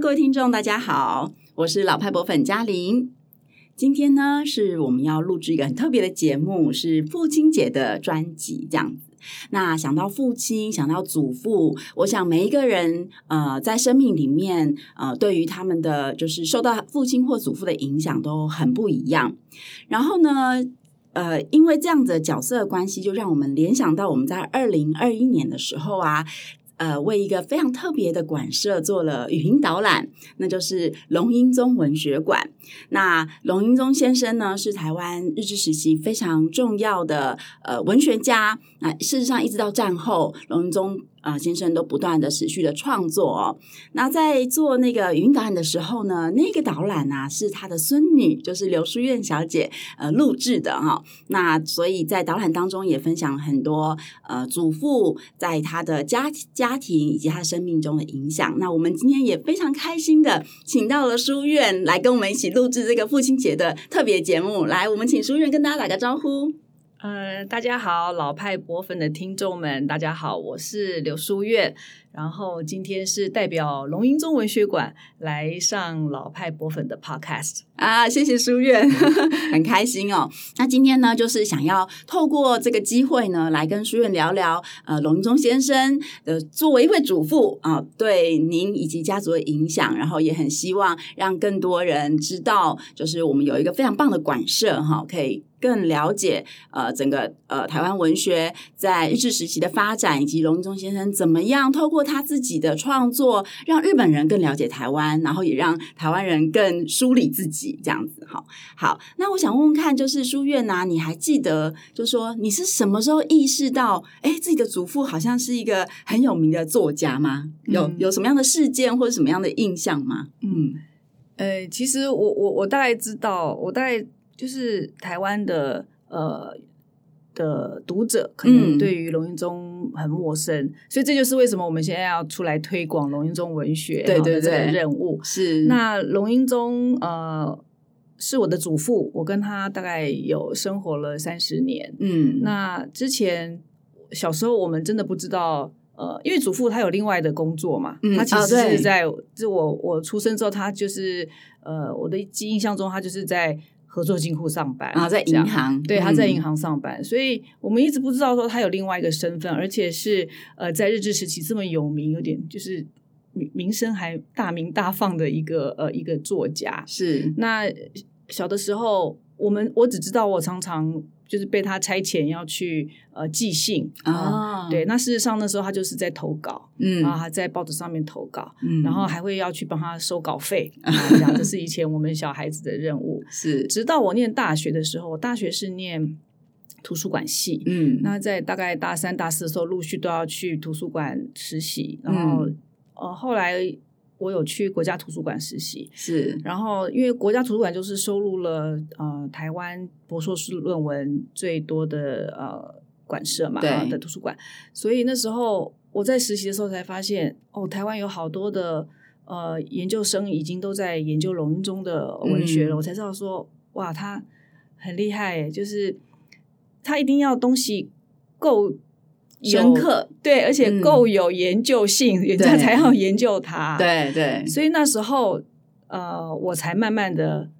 各位听众，大家好，我是老派博粉嘉玲。今天呢，是我们要录制一个很特别的节目，是父亲节的专辑，这样子。那想到父亲，想到祖父，我想每一个人，呃，在生命里面，呃，对于他们的就是受到父亲或祖父的影响都很不一样。然后呢，呃，因为这样子的角色关系，就让我们联想到我们在二零二一年的时候啊。呃，为一个非常特别的馆舍做了语音导览，那就是龙英宗文学馆。那龙英宗先生呢，是台湾日治时期非常重要的呃文学家。那事实上，一直到战后，龙英宗。啊、先生都不断的持续的创作哦。那在做那个语音导览的时候呢，那个导览啊是他的孙女，就是刘书苑小姐呃录制的哈、哦。那所以在导览当中也分享很多呃祖父在他的家家庭以及他生命中的影响。那我们今天也非常开心的请到了书院来跟我们一起录制这个父亲节的特别节目。来，我们请书院跟大家打个招呼。呃，大家好，老派博粉的听众们，大家好，我是刘淑月。然后今天是代表龙瑛宗文学馆来上老派博粉的 podcast 啊，谢谢书院，很开心哦。那今天呢，就是想要透过这个机会呢，来跟书院聊聊呃龙瑛宗先生的作为一位祖父啊、呃，对您以及家族的影响。然后也很希望让更多人知道，就是我们有一个非常棒的馆舍哈、呃，可以。更了解呃整个呃台湾文学在日治时期的发展，以及龙瑛宗先生怎么样透过他自己的创作，让日本人更了解台湾，然后也让台湾人更梳理自己这样子哈。好，那我想问问看，就是书院呐，你还记得，就是说你是什么时候意识到，哎，自己的祖父好像是一个很有名的作家吗？有有什么样的事件或者什么样的印象吗？嗯，呃，其实我我我大概知道，我大概。就是台湾的呃的读者，可能对于龙应宗很陌生，嗯，所以这就是为什么我们现在要出来推广龙应宗文学对对对这个任务。是那龙应宗呃是我的祖父，我跟他大概有生活了三十年。嗯，那之前小时候我们真的不知道，呃，因为祖父他有另外的工作嘛，嗯，他其实是在就我我出生之后，他就是呃我的记忆印象中，他就是在。合作金库上班啊，在银行，对，他在银行上班，嗯，所以我们一直不知道说他有另外一个身份，而且是呃，在日治时期这么有名，有点就是名名声还大名大放的一个呃一个作家。是那小的时候，我们我只知道我常常。就是被他差遣要去呃寄信啊、哦，对，那事实上那时候他就是在投稿，嗯，然后他在报纸上面投稿，嗯，然后还会要去帮他收稿费，嗯、这样这是以前我们小孩子的任务。是，直到我念大学的时候，我大学是念图书馆系，嗯，那在大概大三、大四的时候，陆续都要去图书馆实习，然后、嗯、呃后来。我有去国家图书馆实习，是，然后因为国家图书馆就是收录了呃台湾博硕士论文最多的呃馆舍嘛，对的图书馆，所以那时候我在实习的时候才发现，哦，台湾有好多的呃研究生已经都在研究龙瑛宗的文学了，嗯，我才知道说，哇，他很厉害，就是他一定要东西够。深刻对，而且够有研究性，人、嗯、家才要研究它。对对，所以那时候呃，我才慢慢的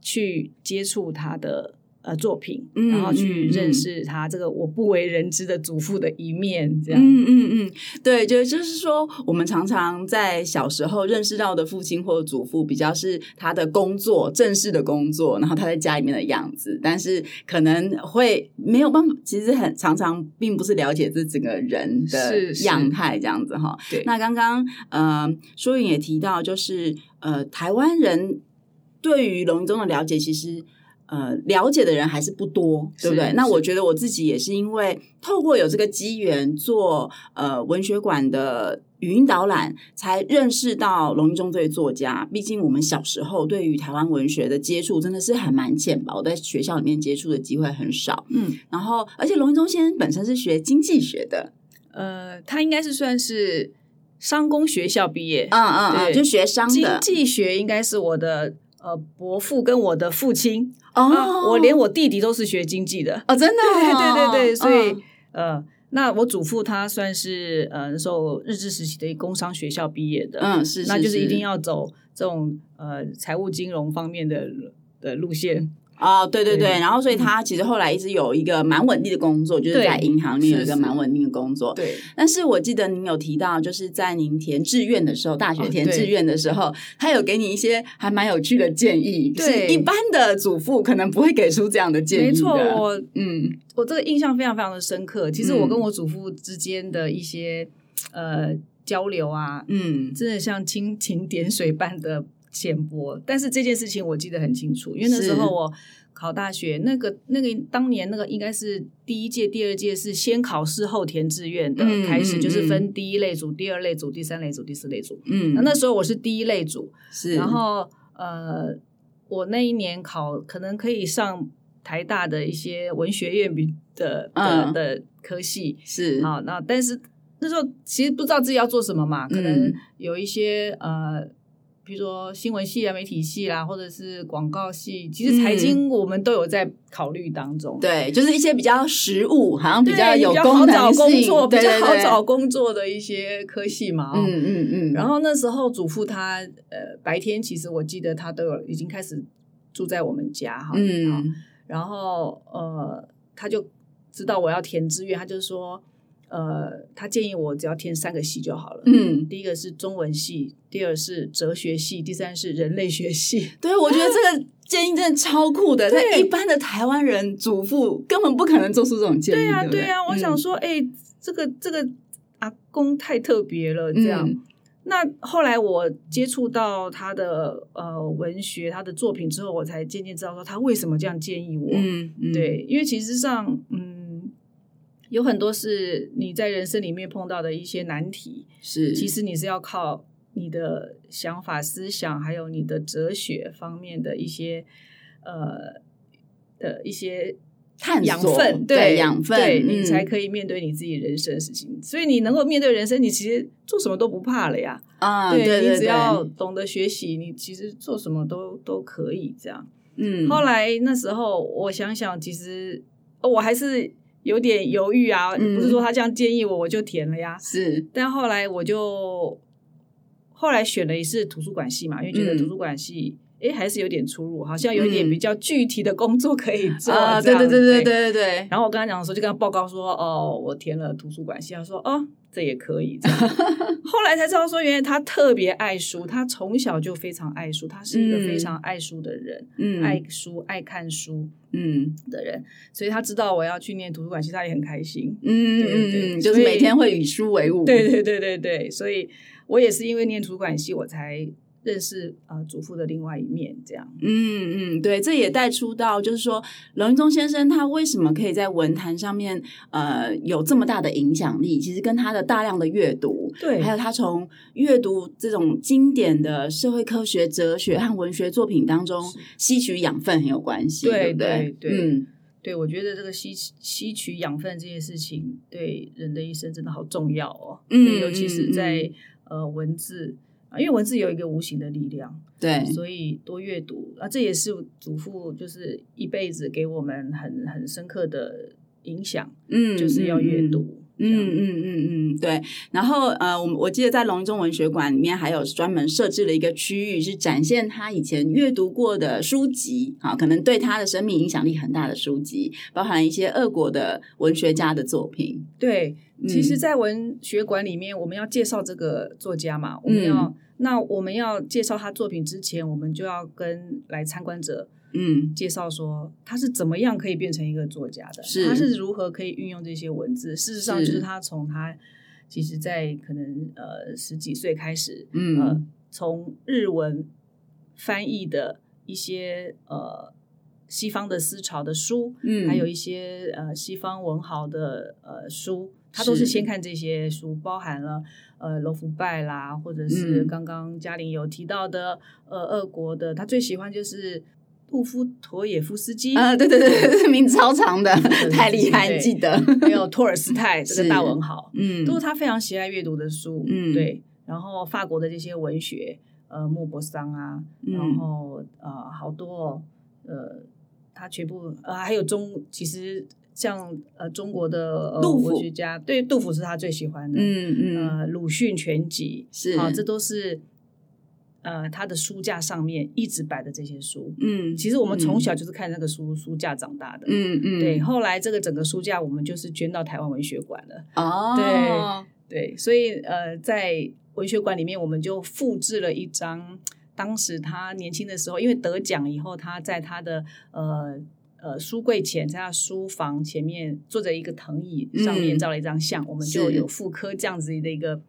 去接触他的。呃，作品，然后去认识他这个我不为人知的祖父的一面，这样。嗯嗯嗯，对，就就是说，我们常常在小时候认识到的父亲或祖父，比较是他的工作，正式的工作，然后他在家里面的样子，但是可能会没有办法，其实很常常并不是了解这整个人的样态这样子哈。对，那刚刚呃，书苑也提到，就是呃，台湾人对于龙瑛宗的了解，其实。呃，了解的人还是不多，对不对？那我觉得我自己也是因为透过有这个机缘做呃文学馆的语音导览，才认识到龙一中这位作家。毕竟我们小时候对于台湾文学的接触真的是还蛮浅薄，在学校里面接触的机会很少。嗯，然后而且龙一中先生本身是学经济学的，呃，他应该是算是商工学校毕业，嗯嗯嗯，就学商的。经济学应该是我的呃伯父跟我的父亲。哦、oh. 啊，我连我弟弟都是学经济的哦，真的，对对对对，所以、oh. 呃那我祖父他算是呃那时候日治时期的工商学校毕业的，嗯，是，是，那就是一定要走这种呃财务金融方面的的路线。哦，对对对，对，然后所以他其实后来一直有一个蛮稳定的工作，就是在银行里有一个蛮稳定的工作。对，但是我记得您有提到，就是在您填志愿的时候，大学填志愿的时候，哦、他有给你一些还蛮有趣的建议。对，是一般的祖父可能不会给出这样的建议。没错，我嗯，我这个印象非常非常的深刻。其实我跟我祖父之间的一些、嗯、呃交流啊，嗯，真的像蜻蜓点水般的。浅薄，但是这件事情我记得很清楚，因为那时候我考大学，那个那个当年那个应该是第一届、第二届是先考试后填志愿的开始，嗯、就是分第一类组、嗯、第二类组、第三类组、第四类组。嗯，那那时候我是第一类组，是，然后呃，我那一年考可能可以上台大的一些文学院比的的、嗯、的科系，是好，那但是那时候其实不知道自己要做什么嘛，可能有一些、嗯、呃。比如说新闻系啊、媒体系啦，或者是广告系，其实财经我们都有在考虑当中。嗯、对，就是一些比较实务，好像比较有功能性，比较好找工作，比较好找工作的一些科系嘛。嗯嗯嗯。然后那时候祖父他呃白天其实我记得他都有已经开始住在我们家哈。嗯。然后呃他就知道我要填志愿，他就说。呃，他建议我只要填三个系就好了。嗯，第一个是中文系，第二是哲学系，第三是人类学系。对，我觉得这个建议真的超酷的。在一般的台湾人祖父根本不可能做出这种建议。对呀、啊，对呀、啊。我想说，哎、嗯，这个这个阿公太特别了。这样、嗯，那后来我接触到他的呃文学，他的作品之后，我才渐渐知道说他为什么这样建议我。嗯，嗯对，因为其实上，嗯。有很多是你在人生里面碰到的一些难题，是其实你是要靠你的想法、思想，还有你的哲学方面的一些呃的一些探养分，对养分，对、嗯、你才可以面对你自己人生的事情。所以你能够面对人生，你其实做什么都不怕了呀！啊，对，你只要懂得学习，你其实做什么都都可以这样。嗯，后来那时候我想想，其实我还是。有点犹豫啊，不是说他这样建议我，我就填了呀。是，但后来我就后来选的也是图书馆系嘛，因为觉得图书馆系。哎，还是有点出入，好像有一点比较具体的工作可以做。啊、嗯，对对对对对对对。然后我跟他讲的时候，就跟他报告说，哦，我填了图书馆系。他说，哦，这也可以。后来才知道说，原来他特别爱书，他从小就非常爱书，他是一个非常爱书的人，嗯，爱书爱看书，嗯的人。所以他知道我要去念图书馆系，他也很开心。嗯对对对，就是每天会与书为伍。对对对对对，所以我也是因为念图书馆系，我才。认识啊、呃，祖父的另外一面，这样。嗯嗯，对，这也带出到，就是说，龙云宗先生他为什么可以在文坛上面呃有这么大的影响力？其实跟他的大量的阅读，对，还有他从阅读这种经典的社会科学、哲学和文学作品当中吸取养分很有关系，对对对，对，嗯，对，我觉得这个吸吸取养分这件事情，对人的一生真的好重要哦。嗯，尤其是在、嗯、呃文字。因为文字有一个无形的力量，对，所以多阅读啊，这也是祖父就是一辈子给我们很很深刻的影响，嗯，就是要阅读，嗯嗯嗯嗯嗯，对。然后呃，我我记得在龙一宗文学馆里面还有专门设置了一个区域，是展现他以前阅读过的书籍，啊，可能对他的生命影响力很大的书籍，包含一些俄国的文学家的作品，对。其实，在文学馆里面，我们要介绍这个作家嘛，我们要、嗯、那我们要介绍他作品之前，我们就要跟来参观者嗯介绍说他是怎么样可以变成一个作家的，是他是如何可以运用这些文字。事实上，就是他从他其实，在可能呃十几岁开始，嗯，呃、从日文翻译的一些呃西方的思潮的书，嗯，还有一些呃西方文豪的呃书。他都是先看这些书，包含了呃罗浮拜啦，或者是刚刚嘉玲有提到的、嗯、呃俄国的，他最喜欢就是杜夫陀也夫斯基？啊，对对对，名字超长的，太厉害，记得。还有托尔斯泰这个大文豪，嗯，都是他非常喜爱阅读的书，嗯，对。然后法国的这些文学，呃，莫泊桑啊，然后呃好多呃，他全部呃还有中其实。像呃中国的呃杜甫。文学家，对杜甫是他最喜欢的，嗯嗯。呃鲁迅全集是。啊，这都是呃他的书架上面一直摆的这些书。嗯，其实我们从小就是看那个书、书架长大的，嗯嗯，对。后来这个整个书架我们就是捐到台湾文学馆了，哦，对对，所以呃在文学馆里面我们就复制了一张当时他年轻的时候，因为得奖以后他在他的呃。呃，书柜前，在他书房前面坐着一个藤椅，上面照了一张相，嗯、我们就有复刻这样子的一个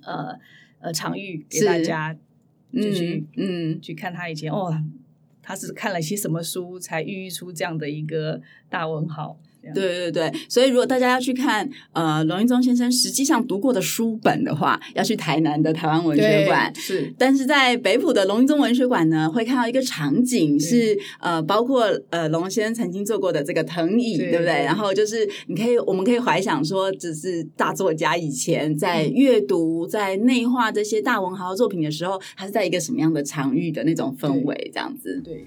呃呃场域给大家，就去嗯，嗯去看他以前哦，他是看了些什么书才孕育出这样的一个大文豪。对对对，所以如果大家要去看呃龙应宗先生实际上读过的书本的话，要去台南的台湾文学馆。是，但是在北浦的龙应宗文学馆呢，会看到一个场景是呃，包括呃龙先生曾经坐过的这个藤椅，对，对不对？然后就是你可以，我们可以怀想说，只是大作家以前在阅读、在内化这些大文豪作品的时候，他是在一个什么样的场域的那种氛围，这样子。对。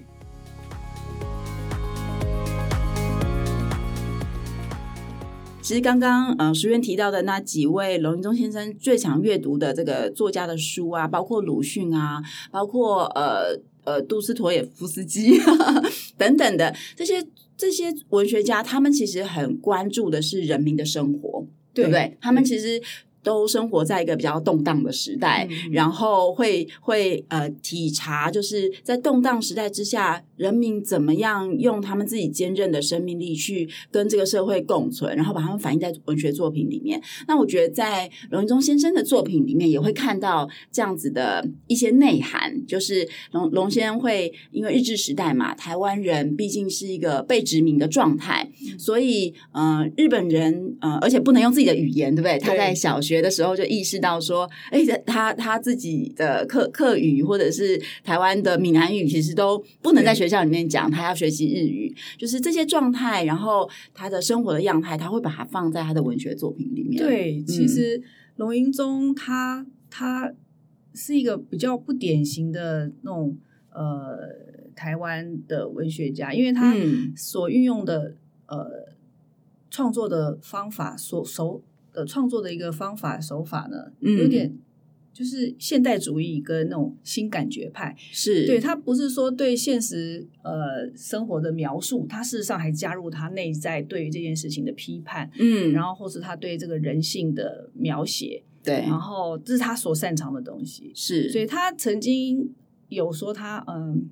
其实刚刚呃，书院提到的那几位龙应中先生最常阅读的这个作家的书啊，包括鲁迅啊，包括呃呃杜斯妥也夫斯基呵 呵等等的这些这些文学家，他们其实很关注的是人民的生活，对不对？他们其实。都生活在一个比较动荡的时代，嗯、然后会会呃体察，就是在动荡时代之下，人民怎么样用他们自己坚韧的生命力去跟这个社会共存，然后把他们反映在文学作品里面。那我觉得在龙云中先生的作品里面，也会看到这样子的一些内涵，就是龙龙先生会因为日治时代嘛，台湾人毕竟是一个被殖民的状态，嗯、所以呃日本人呃而且不能用自己的语言，对不对？他在小学。的时候就意识到说，哎，他他自己的课课语或者是台湾的闽南语，其实都不能在学校里面讲，他要学习日语，就是这些状态，然后他的生活的样态，他会把它放在他的文学作品里面。对，其实龙应宗他他是一个比较不典型的那种呃台湾的文学家，因为他所运用的、嗯、呃创作的方法所手。呃，创作的一个方法手法呢，嗯、有点就是现代主义跟那种新感觉派，是。对他不是说对现实呃生活的描述，他事实上还加入他内在对于这件事情的批判，嗯，然后或是他对这个人性的描写，对，然后这是他所擅长的东西，是，所以他曾经有说他嗯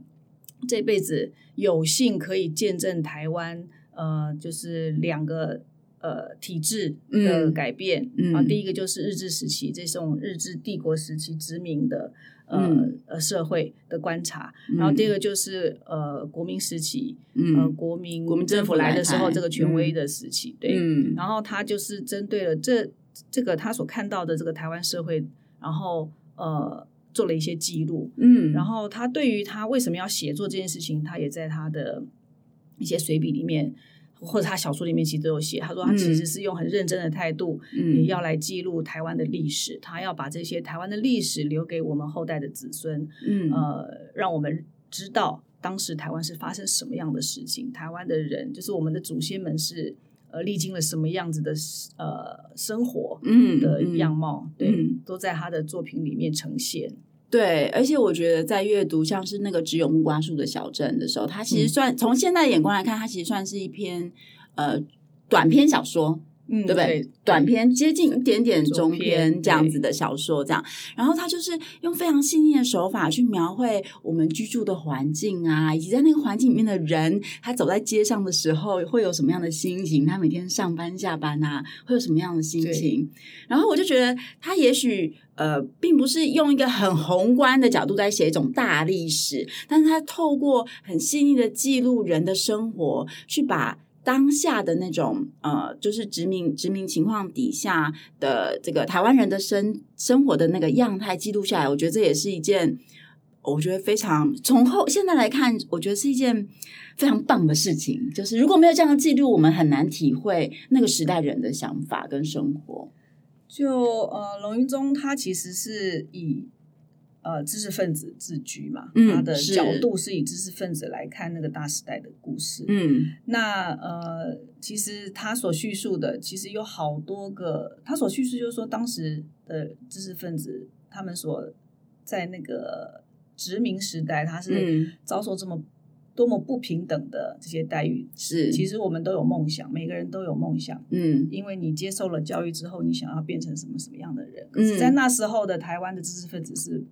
这辈子有幸可以见证台湾呃就是两个。呃，体制的改变。啊，嗯啊、第一个就是日治时期这种日治帝国时期殖民的呃呃、嗯、社会的观察，嗯、然后第二个就是呃国民时期，嗯、呃国民国民政府来的时候这个权威的时期，嗯、对，嗯、然后他就是针对了这这个他所看到的这个台湾社会，然后呃做了一些记录，嗯，然后他对于他为什么要写作这件事情，他也在他的一些随笔里面。或者他小说里面其实都有写，他说他其实是用很认真的态度，嗯，也要来记录台湾的历史，嗯、他要把这些台湾的历史留给我们后代的子孙，嗯，呃，让我们知道当时台湾是发生什么样的事情，台湾的人就是我们的祖先们是呃历经了什么样子的呃生活，嗯的样貌，嗯、对，嗯、都在他的作品里面呈现。对，而且我觉得在阅读像是那个只有木瓜树的小镇的时候，它其实算、嗯、从现在的眼光来看，它其实算是一篇呃短篇小说。嗯，对不对？对，短篇接近一点点中篇这样子的小说，这样。然后他就是用非常细腻的手法去描绘我们居住的环境啊，以及在那个环境里面的人，他走在街上的时候会有什么样的心情？他每天上班下班啊，会有什么样的心情？然后我就觉得他也许呃，并不是用一个很宏观的角度在写一种大历史，但是他透过很细腻的记录人的生活，去把。当下的那种呃，就是殖民殖民情况底下的这个台湾人的生生活的那个样态记录下来，我觉得这也是一件我觉得非常从后现在来看，我觉得是一件非常棒的事情。就是如果没有这样的记录，我们很难体会那个时代人的想法跟生活。就呃，龙云宗他其实是以呃知识分子自居嘛，嗯他的角度是以知识分子来看那个大时代的故事。嗯那呃，其实他所叙述的，其实有好多个，他所叙述就是说，当时的知识分子他们所在那个殖民时代，他是嗯遭受这么多么不平等的这些待遇。是，其实我们都有梦想，每个人都有梦想，嗯因为你接受了教育之后，你想要变成什么什么样的人。可嗯是，在那时候的台湾的知识分子是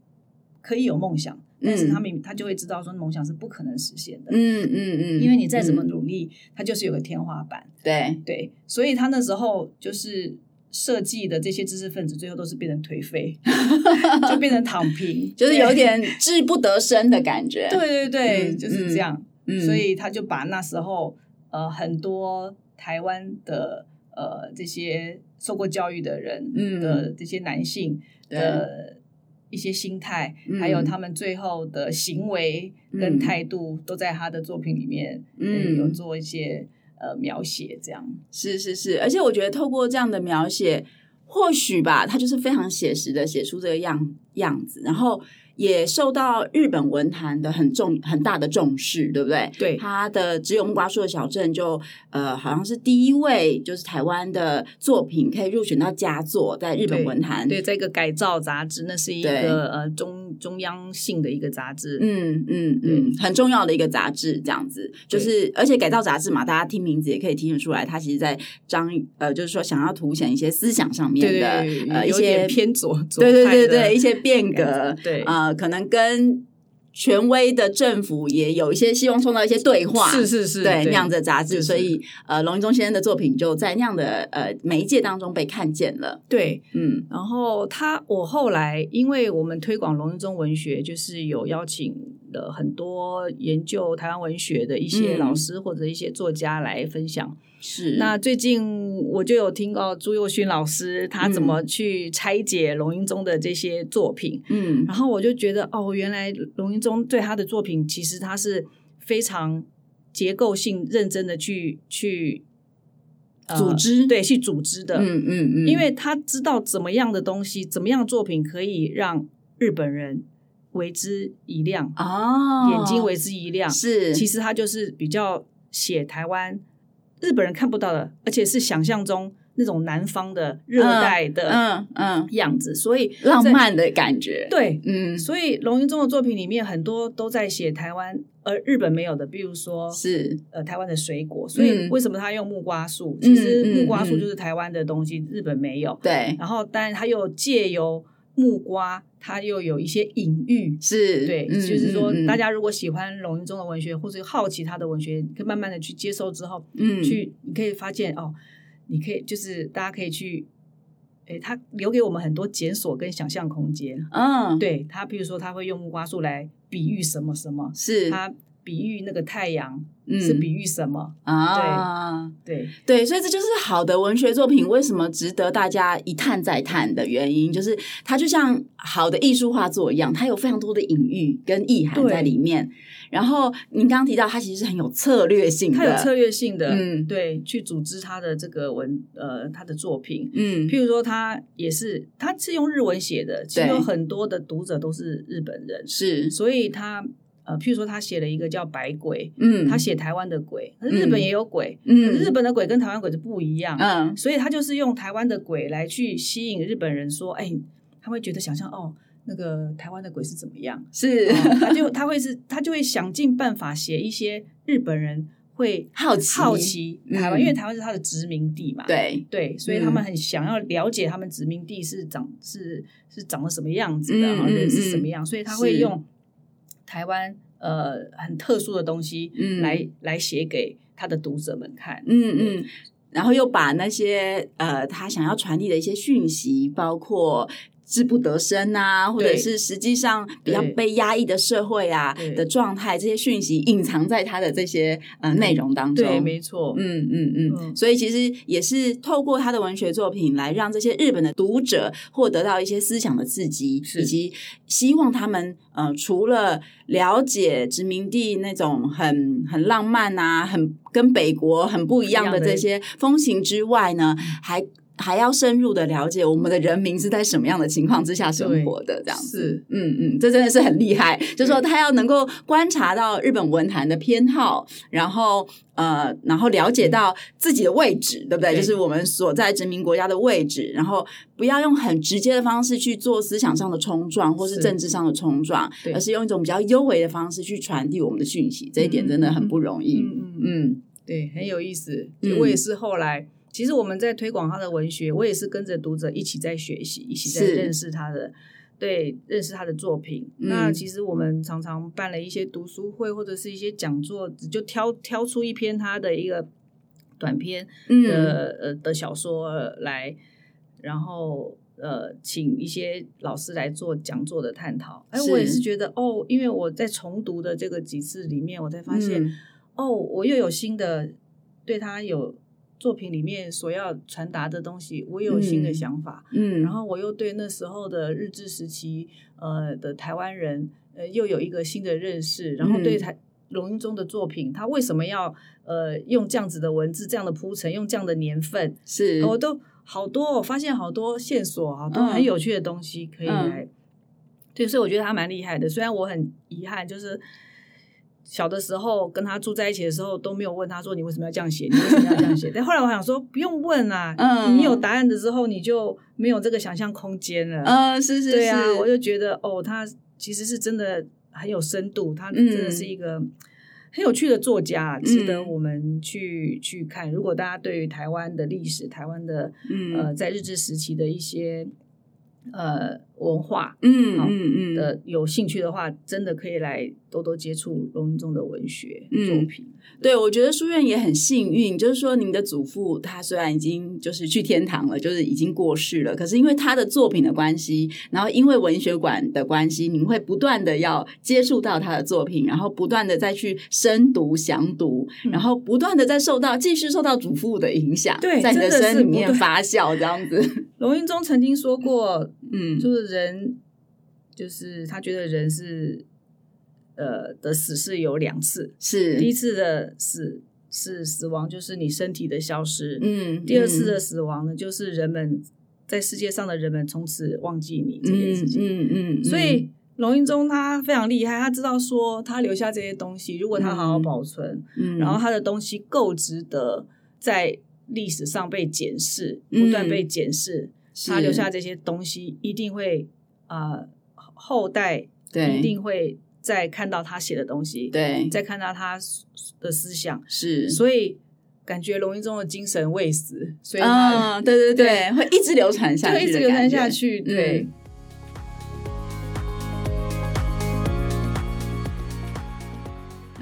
可以有梦想，但是他们他就会知道说梦想是不可能实现的。嗯嗯嗯，因为你再怎么嗯努力，他就是有个天花板。对，对，所以他那时候就是设计的这些知识分子，最后都是变成颓废，就变成躺平，就是有点志不得伸的感觉。对对对，嗯就是这样。嗯，所以他就把那时候呃很多台湾的呃这些受过教育的人嗯的这些男性对的一些心态，嗯还有他们最后的行为跟态度，都在他的作品里面嗯呃有做一些呃描写，这样。是是是，而且我觉得透过这样的描写，或许吧，他就是非常写实的写出这个样样子，然后也受到日本文坛的很重很大的重视，对不对？对他的《只有木瓜树的小镇》就呃，好像是第一位就是台湾的作品可以入选到佳作，在日本文坛。对，这个改造杂志，那是一个呃中中央性的一个杂志。嗯嗯嗯，很重要的一个杂志，这样子就是，而且改造杂志嘛，大家听名字也可以听得出来，它其实在张呃，就是说想要凸显一些思想上面的对对呃一些偏左，左对对对对一些变革，对呃，可能跟权威的政府也有一些希望创造一些对话，是是是，对那样的杂志，就是。所以呃，龙一中先生的作品就在那样的呃媒介当中被看见了，对。嗯。然后他，我后来因为我们推广龙一中文学，就是有邀请了很多研究台湾文学的一些嗯。老师或者一些作家来分享。是。那最近我就有听到朱佑勋老师他怎么去拆解龙应中的这些作品，嗯。然后我就觉得哦，原来龙应中对他的作品其实他是非常结构性、认真的去去、呃组织。对，去组织的，嗯嗯嗯，因为他知道怎么样的东西，怎么样的作品可以让日本人为之一亮，哦眼睛为之一亮。是其实它就是比较写台湾日本人看不到的，而且是想象中那种南方的热带的嗯嗯样子，所以浪漫的感觉，对。嗯所以龙云中的作品里面很多都在写台湾，而日本没有的，比如说是呃台湾的水果。所以嗯为什么他用木瓜树？嗯其实木瓜树嗯就是台湾的东西，日本没有。对然后，但他又借由木瓜，它又有一些隐喻。是对，嗯就是说，大家如果喜欢龙一中的文学，或者好奇他的文学，可以慢慢的去接受之后，嗯。去你可以发现哦，你可以就是大家可以去，诶，他留给我们很多检索跟想象空间。嗯。对他，比如说他会用木瓜树来比喻什么什么，是。他比喻那个太阳嗯。是比喻什么，啊。对对，所以这就是好的文学作品为什么值得大家一探再探的原因，就是它就像好的艺术画作一样，它有非常多的隐喻跟意涵在里面。然后您刚刚提到，它其实是很有策略性的，它有策略性的，嗯。对，去组织他的这个文呃他的作品。嗯。譬如说，他也是他是用日文写的，其实有很多的读者都是日本人，是。所以他呃，譬如说他写了一个叫《白鬼》，嗯他写台湾的鬼，可是日本也有鬼，嗯可是日本的鬼跟台湾鬼是不一样，嗯所以他就是用台湾的鬼来去吸引日本人，说，哎，他会觉得想象哦，那个台湾的鬼是怎么样，是、哦他就 他会是他就会想尽办法写一些日本人会好奇好奇台湾，嗯因为台湾是他的殖民地嘛，对对，所以他们很想要了解他们殖民地是长是是长得什么样子的，嗯然后人嗯是什么样，所以他会用台湾呃很特殊的东西嗯。来、来写给他的读者们看，嗯嗯，然后又把那些呃他想要传递的一些讯息，包括志不得伸啊，或者是实际上比较被压抑的社会啊的状态，这些讯息隐藏在他的这些呃内容当中。对，没错，嗯嗯嗯，嗯。所以其实也是透过他的文学作品来让这些日本的读者获得到一些思想的刺激，以及希望他们呃除了了解殖民地那种很很浪漫啊，很跟北国很不一样的这些风情之外呢，还还要深入的了解我们的人民是在什么样的情况之下生活的，这样子。是，嗯嗯，这真的是很厉害。就是说，他要能够观察到日本文坛的偏好，然后呃，然后了解到自己的位置，对不对？对，就是我们所在殖民国家的位置，然后不要用很直接的方式去做思想上的冲撞，或是政治上的冲撞，是，而是用一种比较优微的方式去传递我们的讯息。这一点真的很不容易。嗯嗯，嗯，对，很有意思。我也是后来。其实我们在推广他的文学，我也是跟着读者一起在学习，一起在认识他的，对，认识他的作品。嗯。那其实我们常常办了一些读书会或者是一些讲座，就挑挑出一篇他的一个短篇的、嗯、呃的小说来，然后呃请一些老师来做讲座的探讨。哎，我也是觉得哦，因为我在重读的这个几次里面，我才发现、嗯、哦，我又有新的对他有。作品里面所要传达的东西，我有新的想法，嗯，嗯，然后我又对那时候的日治时期，呃的台湾人，呃，又有一个新的认识，然后对台龙应中的作品，他为什么要呃用这样子的文字，这样的铺陈，用这样的年份，是，我都好多，我发现好多线索，好多很有趣的东西可以来，嗯、对，所以我觉得他蛮厉害的，虽然我很遗憾，就是。小的时候跟他住在一起的时候都没有问他说，你为什么要这样写？你为什么要这样写？但后来我想说不用问啊，嗯，你有答案的时候你就没有这个想象空间了。嗯，是是是，对啊，我就觉得哦，他其实是真的很有深度，他真的是一个很有趣的作家，嗯、值得我们去去看。如果大家对于台湾的历史、台湾的、嗯、呃在日治时期的一些。呃，文化，嗯嗯嗯的有兴趣的话，真的可以来多多接触龙云宗的文学作品。嗯、对，我觉得书院也很幸运，就是说您的祖父他虽然已经就是去天堂了，就是已经过世了，可是因为他的作品的关系，然后因为文学馆的关系，您会不断的要接触到他的作品，然后不断的再去深读详读，嗯、然后不断的在受到继续受到祖父的影响，对，在你的身里面发酵这样子。龙云宗曾经说过。嗯，就是人，就是他觉得人是，呃，的死是有两次，是。第一次的死是死亡，就是你身体的消失，嗯，第二次的死亡呢，就是人们在世界上的人们从此忘记你这件事情，嗯嗯，所以龙应宗他非常厉害，他知道说他留下这些东西，如果他好好保存，嗯，然后他的东西够值得在历史上被检视，不断被检视。他留下这些东西，一定会啊、呃，后代一定会再看到他写的东西，对，再看到他的思想，是，所以感觉龙应宗的精神未死，所以啊、哦，对对对，对会一直流传下去，一直流传下去，对。嗯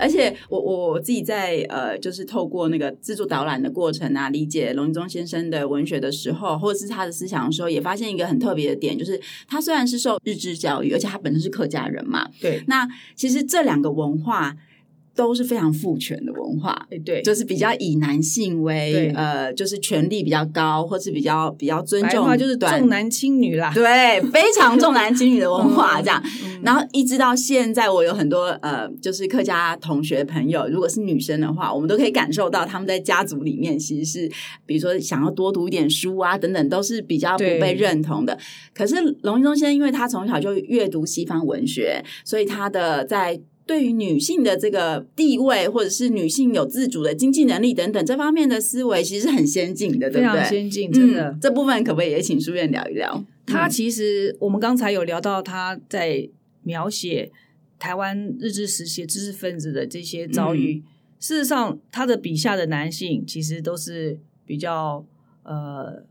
而且我我自己在呃，就是透过那个自助导览的过程啊，理解龙应宗先生的文学的时候，或者是他的思想的时候，也发现一个很特别的点，就是他虽然是受日治教育，而且他本身是客家人嘛，对，那其实这两个文化。都是非常父权的文化，对，就是比较以男性为呃，就是权力比较高，或是比较比较尊重，就是重男轻女啦，对，非常重男轻女的文化 这样。嗯、然后一直到现在，我有很多呃，就是客家同学朋友，如果是女生的话，我们都可以感受到他们在家族里面其实是，比如说想要多读一点书啊等等，都是比较不被认同的。可是龙应宗先生，因为他从小就阅读西方文学，所以他的在。对于女性的这个地位，或者是女性有自主的经济能力等等这方面的思维，其实是很先进的，对不对？非常先进，真的。嗯，这部分可不可以也请书院聊一聊？他其实我们刚才有聊到他在描写台湾日治时期知识分子的这些遭遇。嗯，事实上，他的笔下的男性其实都是比较呃。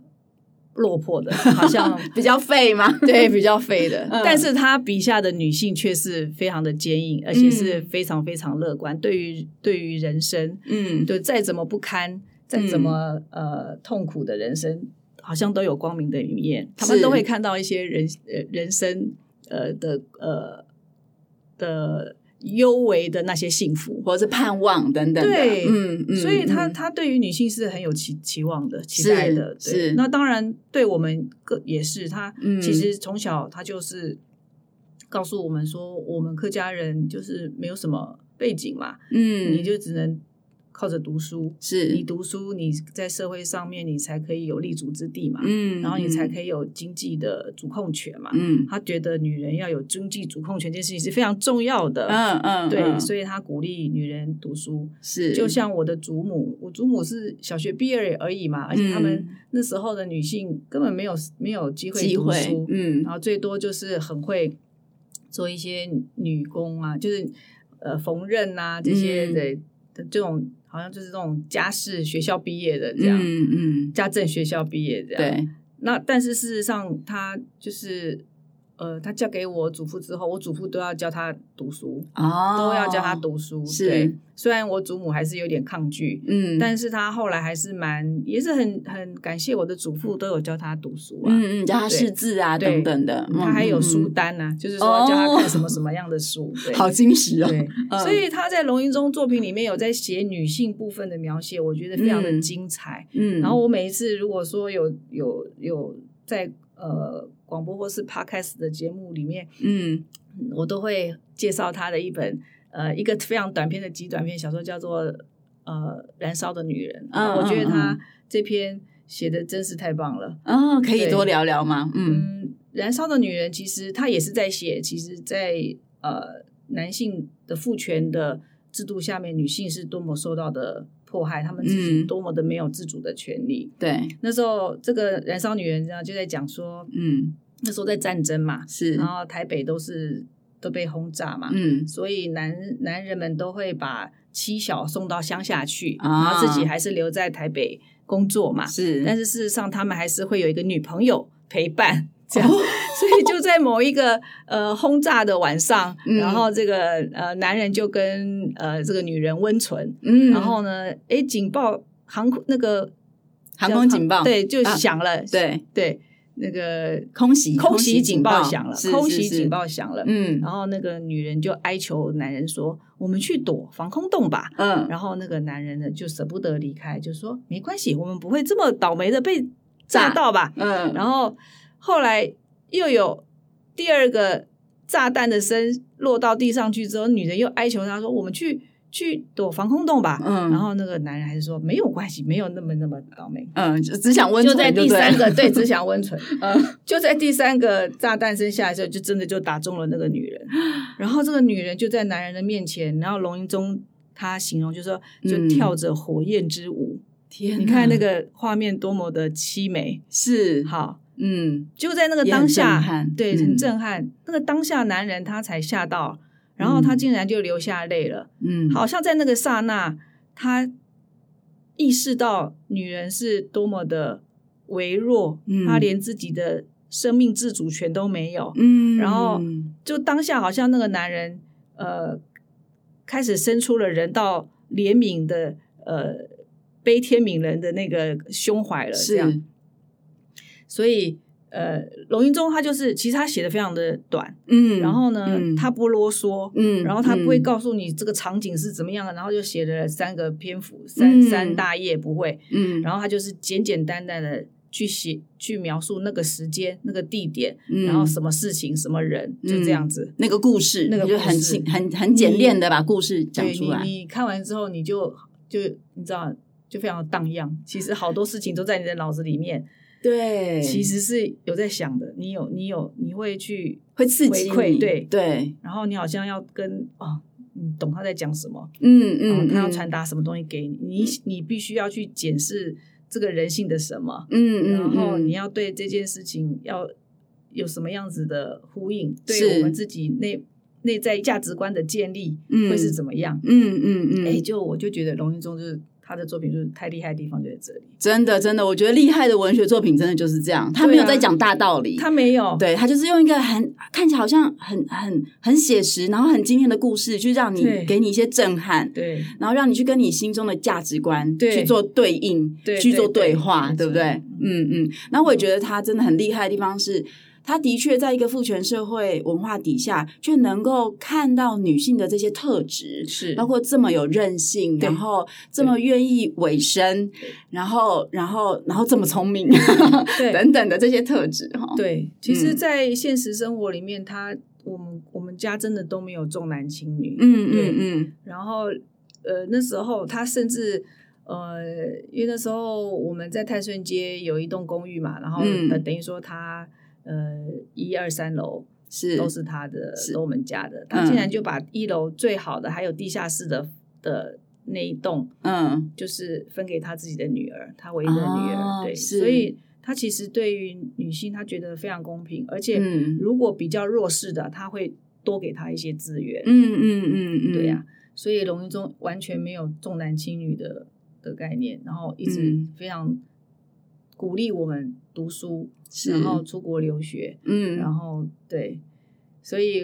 落魄的，好像 比较废吗？对，比较废的。嗯、但是他笔下的女性却是非常的坚硬，而且是非常非常乐观。嗯、对于对于人生，嗯，对，再怎么不堪，再怎么、嗯、呃痛苦的人生，好像都有光明的一面。他们都会看到一些人呃人生呃的呃的。幽微的那些幸福，或者是盼望等等的，对，嗯嗯，所以他他对于女性是很有期期望的，期待的，是，对，是。那当然，对我们个也是，他其实从小他就是告诉我们说，我们客家人就是没有什么背景嘛，嗯，你就只能靠着读书，是。你读书，你在社会上面你才可以有立足之地嘛，嗯，然后你才可以有经济的主控权嘛，嗯，他觉得女人要有经济主控权这件事情是非常重要的，嗯嗯，对，嗯。所以他鼓励女人读书，是。就像我的祖母，我祖母是小学毕业而已嘛，而且他们那时候的女性根本没有没有机会读书，嗯，然后最多就是很会做一些女工啊，就是呃缝纫啊这些的、嗯、的这种。好像就是这种家事学校毕业的这样，嗯嗯，家政学校毕业这样。对，那但是事实上，他就是。呃，她嫁给我祖父之后，我祖父都要教他读书，哦，都要教他读书。是，对，虽然我祖母还是有点抗拒，嗯，但是他后来还是蛮，也是很很感谢我的祖父都有教他读书啊，嗯嗯，教她识字啊等等的，她还有书单呢、啊，就是说教他看什么什么样的书，对，好惊喜哦。对，所以他在龙吟中作品里面有在写女性部分的描写，我觉得非常的精彩。嗯，然后我每一次如果说有有有在呃。广播或是 podcast 的节目里面，嗯，我都会介绍他的一本呃一个非常短篇的极短篇小说，叫做呃《燃烧的女人》。嗯，我觉得他这篇写的真是太棒了。哦，可以多聊聊吗？嗯，嗯，《燃烧的女人》其实他也是在写，其实在呃男性的父权的制度下面，女性是多么受到的。迫害他们自己多么的没有自主的权利。嗯、对，那时候这个燃烧女人这样就在讲说，嗯，那时候在战争嘛，是，然后台北都是都被轰炸嘛，嗯，所以男男人们都会把妻小送到乡下去，啊、然后自己还是留在台北工作嘛，是，但是事实上他们还是会有一个女朋友陪伴。这样，所以就在某一个呃轰炸的晚上，嗯、然后这个呃男人就跟呃这个女人温存，嗯，然后呢，诶警报航空那个航空警报。对就响了，啊、对。对，那个空袭空袭警报响了，空袭警报响了，嗯，然后那个女人就哀求男人说：“我们去躲防空洞吧。”嗯，然后那个男人呢就舍不得离开，就说：“没关系，我们不会这么倒霉的被炸到吧？”嗯，然后。后来又有第二个炸弹的声落到地上去之后，女人又哀求他说：“我们去去躲防空洞吧。”嗯，然后那个男人还是说：“没有关系，没有那么那么倒霉。”嗯，就只想温存就，就在第三个对，只想温存。嗯，就在第三个炸弹声下来的时候，就真的就打中了那个女人。然后这个女人就在男人的面前，然后龙吟中他形容就是说，就跳着火焰之舞。嗯、天，你看那个画面多么的凄美，是好。嗯，就在那个当下，对，很震撼。嗯、那个当下，男人他才吓到，然后他竟然就流下泪了。嗯，好像在那个刹那，他意识到女人是多么的微弱，嗯、他连自己的生命自主权都没有。嗯，然后就当下，好像那个男人呃，开始生出了人道怜悯的呃悲天悯人的那个胸怀了，这样。所以，呃，龙云中他就是，其实他写的非常的短，嗯，然后呢，嗯、他不啰嗦，嗯，然后他不会告诉你这个场景是怎么样的，嗯、然后就写了三个篇幅，三、嗯、三大页不会，嗯，然后他就是简简单单的去写，去描述那个时间、那个地点，嗯、然后什么事情、什么人，就这样子，嗯、那个故事，那个就很很很简练的把故事讲出来。你，你看完之后，你就就你知道，就非常的荡漾。其实好多事情都在你的脑子里面。对，其实是有在想的，你有你有你会去会刺激对对，然后你好像要跟哦，你懂他在讲什么，嗯嗯，他要传达什么东西给你，你你必须要去检视这个人性的什么，嗯嗯，然后你要对这件事情要有什么样子的呼应，对我们自己内内在价值观的建立会是怎么样，嗯嗯嗯，哎，就我就觉得龙云中就是。他的作品就是太厉害的地方就在这里，真的真的，我觉得厉害的文学作品真的就是这样，他没有在讲大道理，他没有，对他就是用一个很看起来好像很很很写实，然后很惊艳的故事，去让你给你一些震撼，对，然后让你去跟你心中的价值观去做对应，去做对话，对不对？嗯嗯，那我也觉得他真的很厉害的地方是。他的确在一个父权社会文化底下，却能够看到女性的这些特质，是。包括这么有韧性，然后这么愿意委身，然后然后然后这么聪明，对 等等的这些特质哈。对，其实，在现实生活里面，他我们我们家真的都没有重男轻女，嗯嗯嗯，然后呃那时候他甚至呃，因为那时候我们在泰顺街有一栋公寓嘛，然后、等于说他呃一二三楼是都是他的，是我们家的，他竟然就把一楼最好的还有地下室的的那一栋，嗯，就是分给他自己的女儿，他唯一的女儿，哦、对，所以。他其实对于女性，他觉得非常公平，而且如果比较弱势的，他会多给他一些资源。嗯嗯嗯嗯，对呀、啊，所以龙一中完全没有重男轻女的的概念，然后一直非常鼓励我们读书，嗯、然后出国留学。嗯，然后对，所以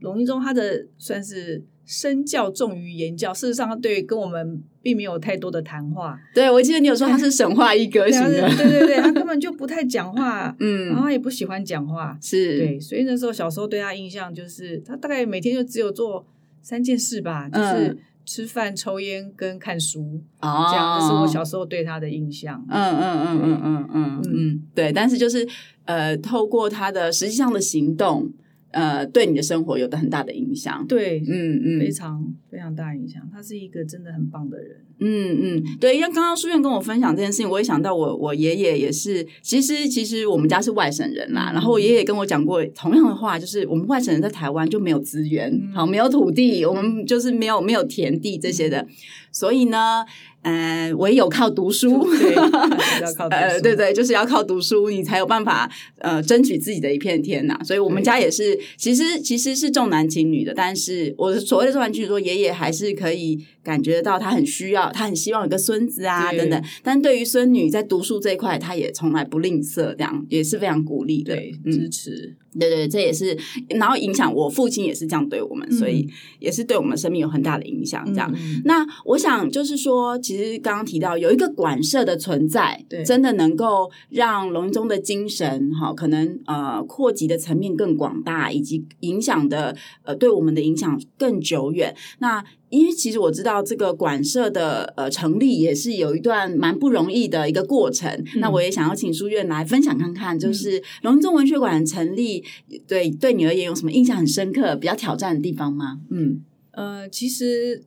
龙一中他的算是。身教重于言教，事实上，对跟我们并没有太多的谈话。对，我记得你有说他是神话一哥型的，对对对，他根本就不太讲话，嗯，然后他也不喜欢讲话，是对，所以那时候小时候对他印象就是，他大概每天就只有做三件事吧，就是吃饭、抽烟跟看书，哦，这样，这是我小时候对他的印象。嗯嗯嗯嗯嗯嗯嗯，对，但是就是呃，透过他的实际上的行动。呃，对你的生活有的很大的影响，对，嗯嗯，非常非常大影响。他是一个真的很棒的人，嗯嗯，对。因为刚刚书院跟我分享这件事情，我也想到我我爷爷也是，其实其实我们家是外省人啦。嗯、然后我爷爷跟我讲过同样的话，就是我们外省人在台湾就没有资源，嗯、好，没有土地，我们就是没有没有田地这些的，嗯、所以呢。呃，唯有靠读书，对，对对，就是要靠读书，你才有办法呃争取自己的一片天呐。所以我们家也是，其实其实是重男轻女的，但是我所谓的重男轻女，说爷爷还是可以感觉到他很需要，他很希望有个孙子啊等等。但对于孙女在读书这一块，他也从来不吝啬，这样也是非常鼓励的，对，支持。对对，这也是，然后影响我父亲也是这样对我们，嗯、所以也是对我们生命有很大的影响。这样，嗯、那我想就是说，其实刚刚提到有一个馆舍的存在，对真的能够让龙一中的精神哈，可能呃扩及的层面更广大，以及影响的呃对我们的影响更久远。那因为其实我知道这个馆舍的呃成立也是有一段蛮不容易的一个过程，嗯、那我也想要请书院来分享看看，就是龙一中文学馆成立，对对你而言有什么印象很深刻、比较挑战的地方吗？嗯，呃，其实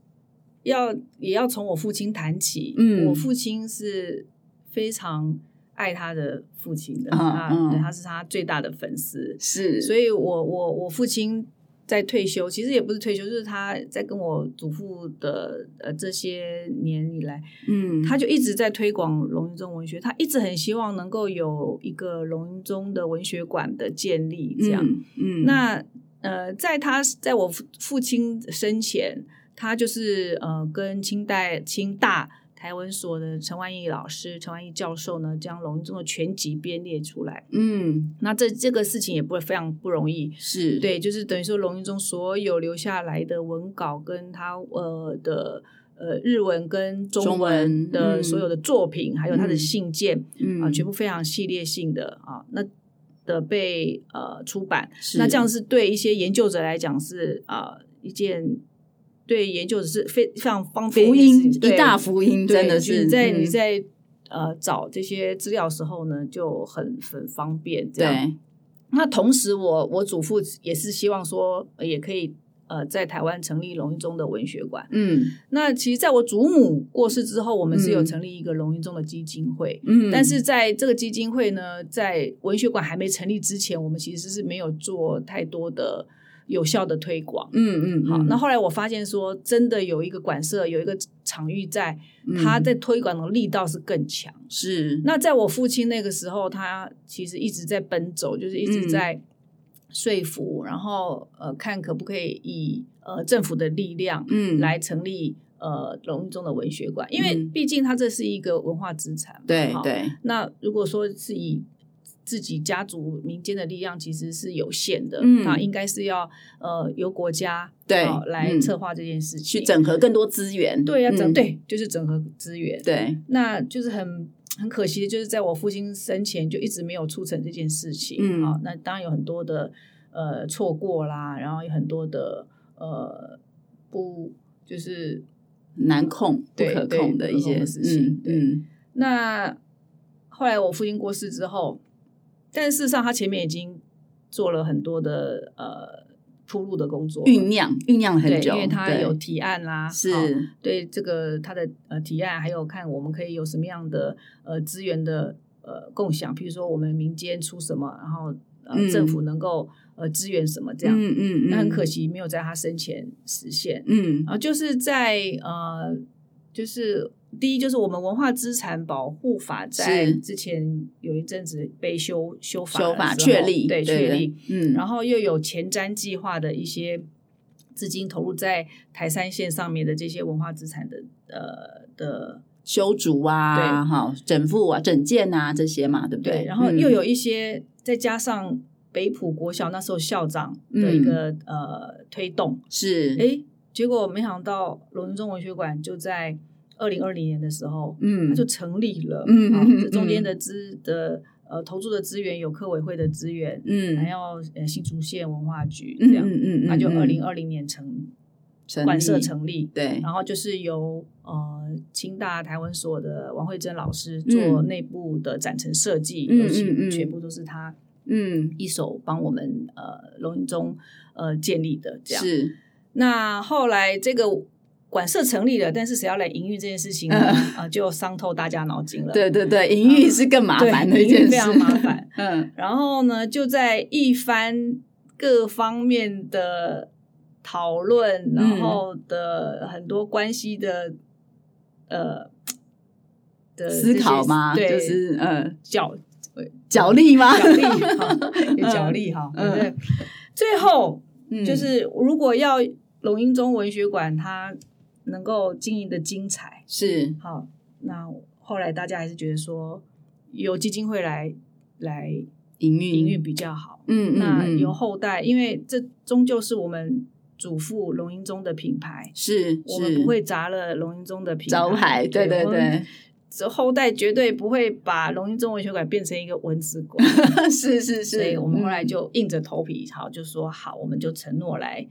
要也要从我父亲谈起，嗯，我父亲是非常爱他的父亲的，啊、嗯，对，他是他最大的粉丝，是，所以我我我父亲。在退休，其实也不是退休，就是他在跟我祖父的呃这些年以来，嗯，他就一直在推广龙云中文学，他一直很希望能够有一个龙云中的文学馆的建立，这样，嗯，嗯那呃，在他在我父父亲生前，他就是呃跟清代清大。台文所的陈万义老师、陈万义教授呢，将龙一中的全集编列出来。嗯，那这这个事情也不会非常不容易。是对，就是等于说龙一中所有留下来的文稿，跟他呃的呃日文跟中文的所有的作品，嗯、还有他的信件，嗯啊，全部非常系列性的啊，那的被呃出版。那这样是对一些研究者来讲是啊一件。对研究者是非非常方便，福音一大福音，真的是你在你在呃找这些资料的时候呢，就很很方便。这样，对。那同时我，我我祖父也是希望说，也可以呃在台湾成立龙一中的文学馆。嗯。那其实，在我祖母过世之后，我们是有成立一个龙一中的基金会。嗯。但是在这个基金会呢，在文学馆还没成立之前，我们其实是没有做太多的。有效的推广，嗯嗯，嗯好。那后来我发现说，真的有一个馆舍，有一个场域在，他在推广的力道是更强。是。那在我父亲那个时候，他其实一直在奔走，就是一直在说服，嗯、然后呃，看可不可以以呃政府的力量，嗯，来成立呃龙一中的文学馆，因为毕竟它这是一个文化资产。对对。那如果说是以自己家族民间的力量其实是有限的，嗯，那应该是要呃由国家对来策划这件事情，去整合更多资源，对，啊整对，就是整合资源，对，那就是很很可惜的，就是在我父亲生前就一直没有促成这件事情，嗯，好，那当然有很多的呃错过啦，然后有很多的呃不就是难控不可控的一些事情，嗯，那后来我父亲过世之后。但事实上，他前面已经做了很多的呃铺路的工作，酝酿酝酿了很久，因为他有提案啦，是。对这个他的呃提案，还有看我们可以有什么样的呃资源的呃共享，比如说我们民间出什么，然后呃政府能够呃支援什么这样，嗯嗯，嗯，那很可惜没有在他生前实现，嗯。啊，就是在呃就是。第一就是我们文化资产保护法在之前有一阵子被修修法修法确立，对确立，嗯，然后又有前瞻计划的一些资金投入在台山线上面的这些文化资产的呃的修筑啊，对，好整复啊、整建啊这些嘛，对不对？对，然后又有一些、嗯、再加上北埔国小那时候校长的一个、嗯、呃推动，是哎，结果没想到龙瑛宗文学馆就在。二零二零年的时候，嗯，它就成立了，嗯，啊、这中间的资的呃投注的资源有科委会的资源，嗯，还要呃新竹县文化局这样，嗯嗯，那就二零二零年成馆舍成立，对，然后就是由呃清大台湾所的王慧珍老师做内部的展陈设计，嗯嗯，全部都是他嗯。一手帮我们呃龙云中呃建立的这样，是，那后来这个。馆舍成立了，但是谁要来营运这件事情呢？啊、呃，就伤透大家脑筋了。对对对，营运是更麻烦的一件事，非常麻烦。嗯，然后呢，就在一番各方面的讨论，嗯、然后的很多关系的呃的思考嘛，对，就是呃角角力吗？角力哈，有角力哈。对，最后、嗯、就是如果要龙英中文学馆，它能够经营的精彩是好，那后来大家还是觉得说由基金会来来营运营运比较好。嗯，那由后代，嗯、因为这终究是我们祖父龙瑛宗的品牌，是，我们不会砸了龙瑛宗的品牌招牌。对对对，这后代绝对不会把龙瑛宗文学馆变成一个文字馆。是是是，所以我们后来就硬着头皮，好，就说好，我们就承诺来。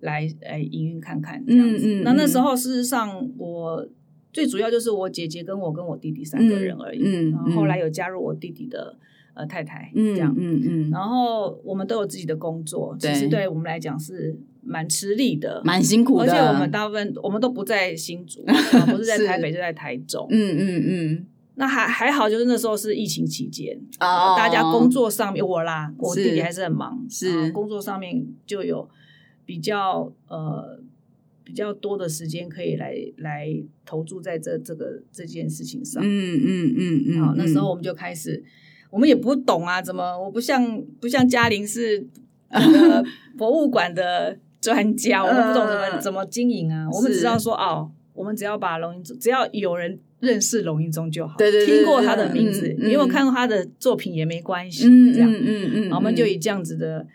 来来营运看看这样子，嗯嗯嗯、那那时候事实上我最主要就是我姐姐跟我跟我弟弟三个人而已，嗯嗯、然后后来有加入我弟弟的呃太太，嗯、这样，嗯嗯、然后我们都有自己的工作，其实对。我们来讲是蛮吃力的，蛮辛苦。的，而且我们大部分我们都不在新竹，不是在台北就在台中，嗯嗯嗯，那还还好，就是那时候是疫情期间，哦、大家工作上面我啦，我弟弟还是很忙，是工作上面就有。比较呃比较多的时间可以来来投注在这这个这件事情上，嗯嗯嗯嗯，好，那时候我们就开始，我们也不懂啊，怎么我不像不像嘉玲是 那个博物馆的专家，我们不懂怎么怎么经营啊，我们只知道说哦，我们只要把龙瑛宗，只要有人认识龙应中就好，对对，听过他的名字，你有没有看过他的作品也没关系，这样，嗯嗯嗯，我们就以这样子的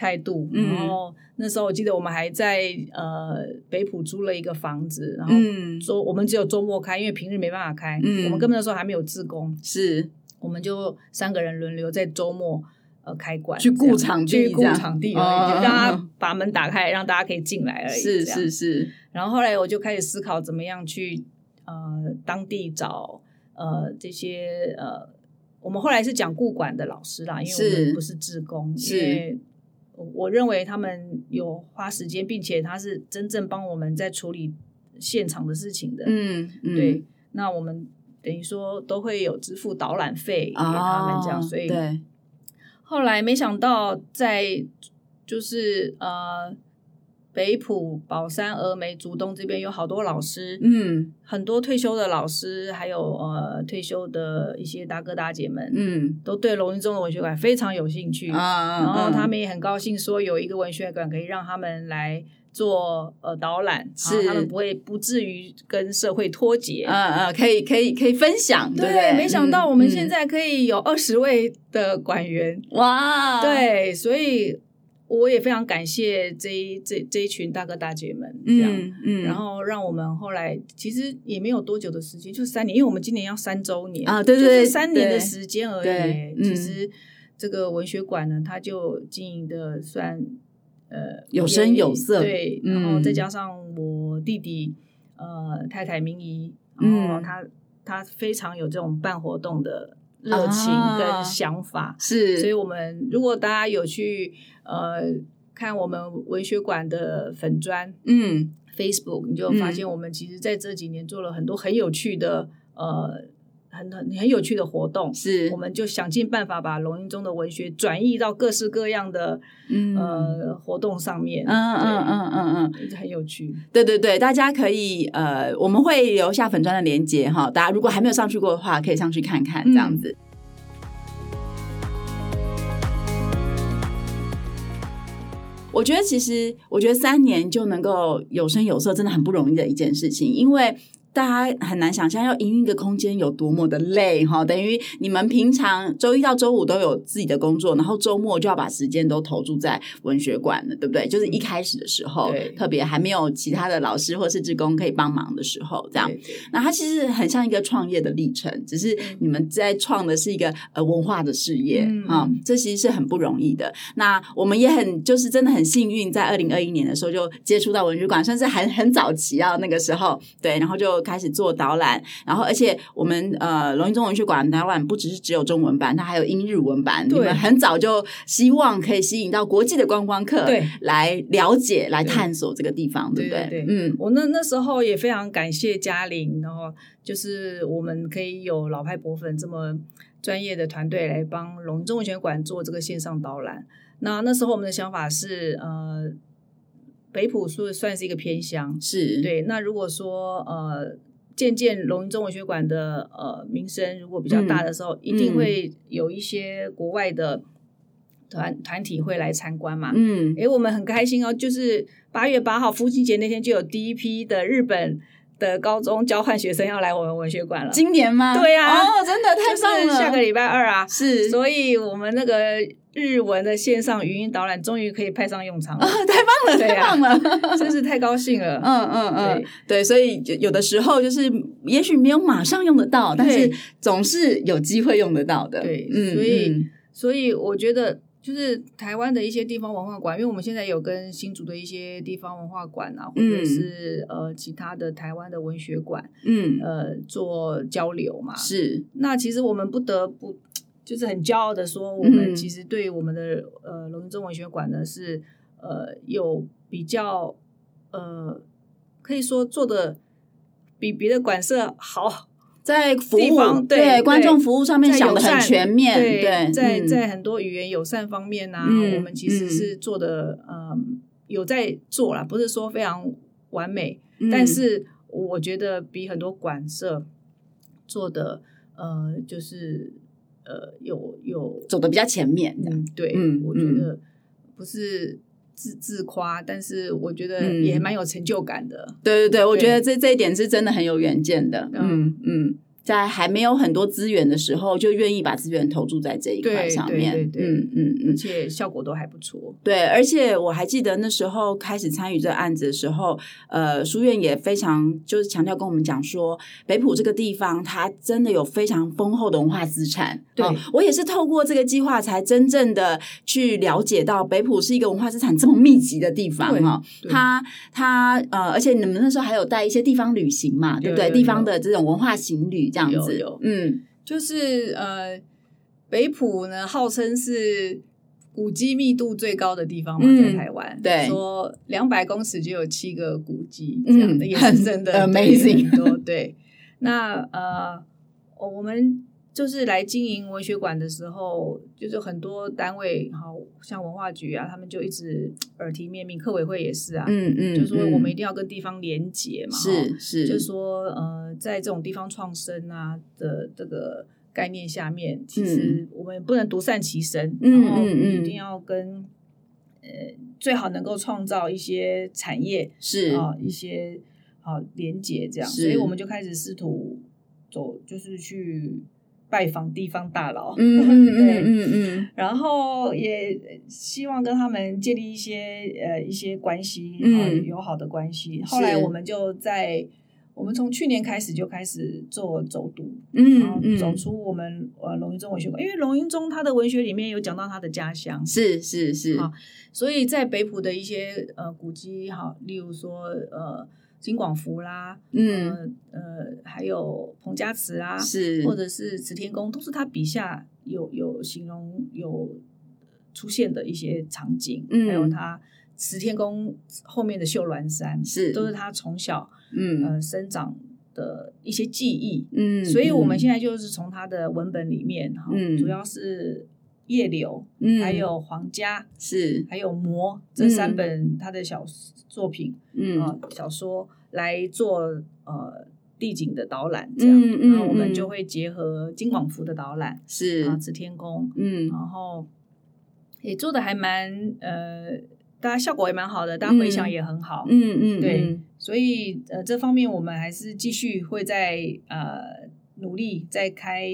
态度，然后。那时候我记得我们还在呃北浦租了一个房子，然后周我们只有周末开，因为平日没办法开。嗯，我们根本那时候还没有自工，是我们就三个人轮流在周末呃开馆，去顾场地，去顾场地而已，就让他把门打开，让大家可以进来而已。是是是。然后后来我就开始思考怎么样去呃当地找呃这些呃，我们后来是讲顾馆的老师啦，因为我们不是志工，是。我认为他们有花时间，并且他是真正帮我们在处理现场的事情的。嗯，嗯对。那我们等于说都会有支付导览费给他们这样，哦、所以对。后来没想到在就是呃。北埔、宝山、峨眉、竹东这边有好多老师，嗯，很多退休的老师，还有呃退休的一些大哥大姐们，嗯，都对龙瑛宗的文学馆非常有兴趣。啊，然后他们也很高兴，说有一个文学馆可以让他们来做呃导览，是。他们不会不至于跟社会脱节，嗯嗯，可以可以可以分享，对，对，没想到我们现在可以有二十位的馆员，哇，对，所以。我也非常感谢这一这这一群大哥大姐们，这样，嗯，嗯，然后让我们后来其实也没有多久的时间，就三年，因为我们今年要三周年啊，对对对，就是三年的时间而已。其实这个文学馆呢，它就经营的算呃有声有色，对，然后再加上我弟弟呃太太明仪，然后他他非常有这种办活动的。热情跟想法、啊、是，所以我们如果大家有去呃看我们文学馆的粉砖，嗯，Facebook，你就发现我们其实在这几年做了很多很有趣的呃。很很很有趣的活动，是我们就想尽办法把龙应中的文学转移到各式各样的、嗯、呃活动上面。嗯嗯嗯嗯嗯，很有趣。对对对，大家可以呃，我们会留下粉砖的连接哈，大家如果还没有上去过的话，可以上去看看这样子。嗯、我觉得其实，我觉得三年就能够有声有色，真的很不容易的一件事情，因为。大家很难想象要营运一个空间有多么的累哈，等于你们平常周一到周五都有自己的工作，然后周末就要把时间都投注在文学馆了，对不对？就是一开始的时候，对特别还没有其他的老师或是职工可以帮忙的时候，这样。那它其实很像一个创业的历程，只是你们在创的是一个呃文化的事业啊、嗯，这其实是很不容易的。那我们也很就是真的很幸运，在二零二一年的时候就接触到文学馆，算是还很早期啊，那个时候对，然后就。开始做导览，然后而且我们呃龙瑛宗文学馆导览不只是只有中文版，它还有英日文版。你们很早就希望可以吸引到国际的观光客，对，来了解、来探索这个地方，对，对不对？对，嗯，我那那时候也非常感谢嘉玲，然后就是我们可以有老派博粉这么专业的团队来帮龙瑛宗文学馆做这个线上导览。那那时候我们的想法是呃。北埔是算是一个偏乡，是对。那如果说呃，渐渐龙瑛宗文学馆的呃名声如果比较大的时候，嗯、一定会有一些国外的团团体会来参观嘛。嗯，诶，我们很开心哦，就是八月八号父亲节那天就有第一批的日本的高中交换学生要来我们文学馆了。今年吗？对啊，哦，真的太棒了！下个礼拜二啊，是，所以我们那个。日文的线上语音导览终于可以派上用场了，哦、太棒了，太棒了，真是太高兴了。嗯嗯嗯，对，对，所以有的时候就是，也许没有马上用得到，但是总是有机会用得到的。对，嗯、所以、嗯、所以我觉得，就是台湾的一些地方文化馆，因为我们现在有跟新竹的一些地方文化馆啊，或者是、嗯、呃其他的台湾的文学馆，嗯呃做交流嘛。是，那其实我们不得不。就是很骄傲的说，我们其实对我们的、嗯、呃龙瑛宗文学馆呢是呃有比较呃可以说做的比别的馆舍好，在服务对，对观众服务上面想的很全面，对，对在、嗯、在很多语言友善方面呢、啊嗯，我们其实是做的呃有在做啦，不是说非常完美，嗯、但是我觉得比很多馆舍做的呃就是。呃，有有走的比较前面，嗯，对，嗯，我觉得不是自自夸，但是我觉得也蛮有成就感的。对对对，我觉得这这一点是真的很有远见的。嗯嗯。在还没有很多资源的时候，就愿意把资源投注在这一块上面，对对对对嗯嗯嗯，而且效果都还不错。对，而且我还记得那时候开始参与这个案子的时候，呃，书院也非常就是强调跟我们讲说，北浦这个地方它真的有非常丰厚的文化资产。对，哦，我也是透过这个计划才真正的去了解到北浦是一个文化资产这么密集的地方哈。它它呃，而且你们那时候还有带一些地方旅行嘛，对不对？地方的这种文化行旅。这样子，有有嗯，就是呃，北埔呢，号称是古迹密度最高的地方嘛，嗯、在台湾，对，说两百公尺就有七个古迹，这样的、嗯、也是真的 amazing 很多。对，那呃，我们。就是来经营文学馆的时候，就是很多单位，好像文化局啊，他们就一直耳提面命，客委会也是啊，嗯嗯，就说我们一定要跟地方连结嘛，是是，就是说呃，在这种地方创生啊的这个概念下面，其实我们不能独善其身，嗯、然后一定要跟呃最好能够创造一些产业是。啊一些好连结这样，所以我们就开始试图走，就是去。拜访地方大佬，嗯 嗯嗯嗯嗯，然后也希望跟他们建立一些呃一些关系，嗯，友好的关系。后来我们就在我们从去年开始就开始做走读，嗯，然后走出我们呃龙云中文学馆，因为龙云中他的文学里面有讲到他的家乡，是是是，啊，所以在北埔的一些呃古迹，哈，例如说呃。金广福啦，嗯。呃，呃还有彭家祠啊，是，或者是慈天宫，都是他笔下有有形容有出现的一些场景，嗯，还有他慈天宫后面的秀峦山，是都是他从小嗯。呃生长的一些记忆，嗯，所以我们现在就是从他的文本里面哈，嗯，主要是叶柳，嗯，还有黄家是，还有魔这三本他的小作品，嗯、呃，小说来做呃地景的导览，这样，嗯、然后我们就会结合金广福的导览，是。啊，紫天宫，嗯，然后也做的还蛮呃，大家效果也蛮好的，大家回想也很好，嗯嗯，对，嗯、所以呃这方面我们还是继续会在呃努力再开。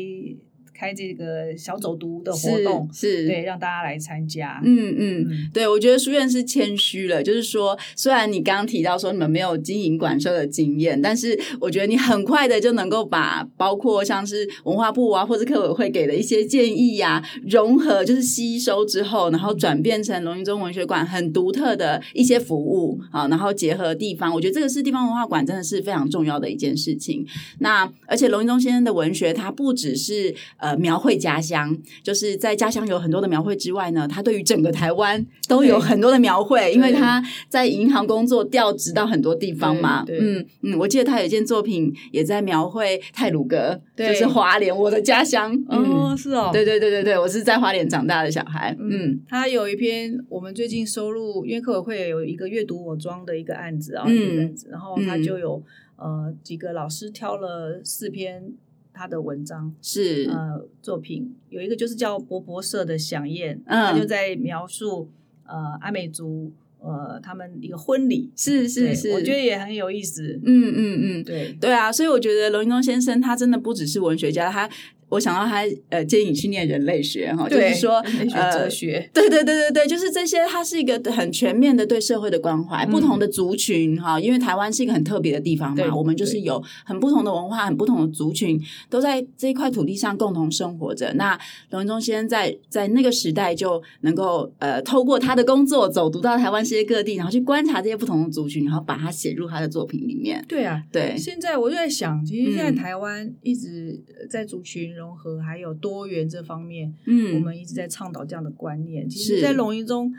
开这个小走读的活动是，是对，让大家来参加。嗯嗯，嗯对，我觉得书院是谦虚了，就是说，虽然你刚刚提到说你们没有经营馆舍的经验，但是我觉得你很快的就能够把包括像是文化部啊，或者客委会给的一些建议呀、啊，融合，就是吸收之后，然后转变成龙筠宗文学馆很独特的一些服务啊，然后结合地方，我觉得这个是地方文化馆真的是非常重要的一件事情。那而且龙筠宗先生的文学，它不只是呃，描绘家乡，就是在家乡有很多的描绘之外呢，他对于整个台湾都有很多的描绘，因为他在银行工作调职到很多地方嘛。嗯嗯，我记得他有一件作品也在描绘泰鲁格，就是花莲，我的家乡。哦，是哦，对对对对对，我是在花莲长大的小孩。嗯，他有一篇我们最近收录，因为客委会有一个阅读我庄的一个案子啊，嗯，然后他就有呃几个老师挑了四篇。他的文章是。呃作品。有一个就是叫博博社的响宴，嗯，他就在描述呃阿美族呃他们一个婚礼，是是是，我觉得也很有意思，嗯嗯嗯，对。对啊，所以我觉得龙应东先生他真的不只是文学家，他。我想到他呃，建议你去念人类学哈，就是说人类学哲学，呃，对对对对对，就是这些，它是一个很全面的对社会的关怀，嗯、不同的族群哈，因为台湾是一个很特别的地方嘛，我们就是有很不同的文化，很不同的族群都在这一块土地上共同生活着。那龙文忠先生在在那个时代就能够呃，透过他的工作走读到台湾世界各地，然后去观察这些不同的族群，然后把它写入他的作品里面。对啊，对。现在我就在想，其实现在台湾一直在族群。融合还有多元这方面，嗯，我们一直在倡导这样的观念。其实，在龙筠宗，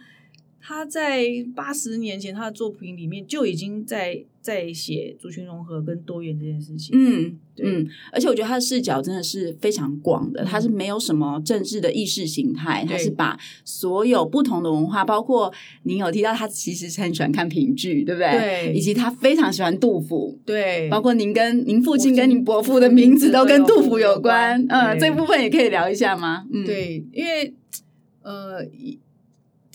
他在八十年前他的作品里面就已经在在写族群融合跟多元这件事情。嗯，嗯，而且我觉得他的视角真的是非常广的，他是没有什么政治的意识形态，他是把所有不同的文化，包括您有提到他其实很喜欢看评剧，对不对？对，以及他非常喜欢杜甫，对，包括您跟您父亲跟您伯父的名字都跟杜甫有关。嗯，这部分也可以聊一下吗？嗯，对，因为呃。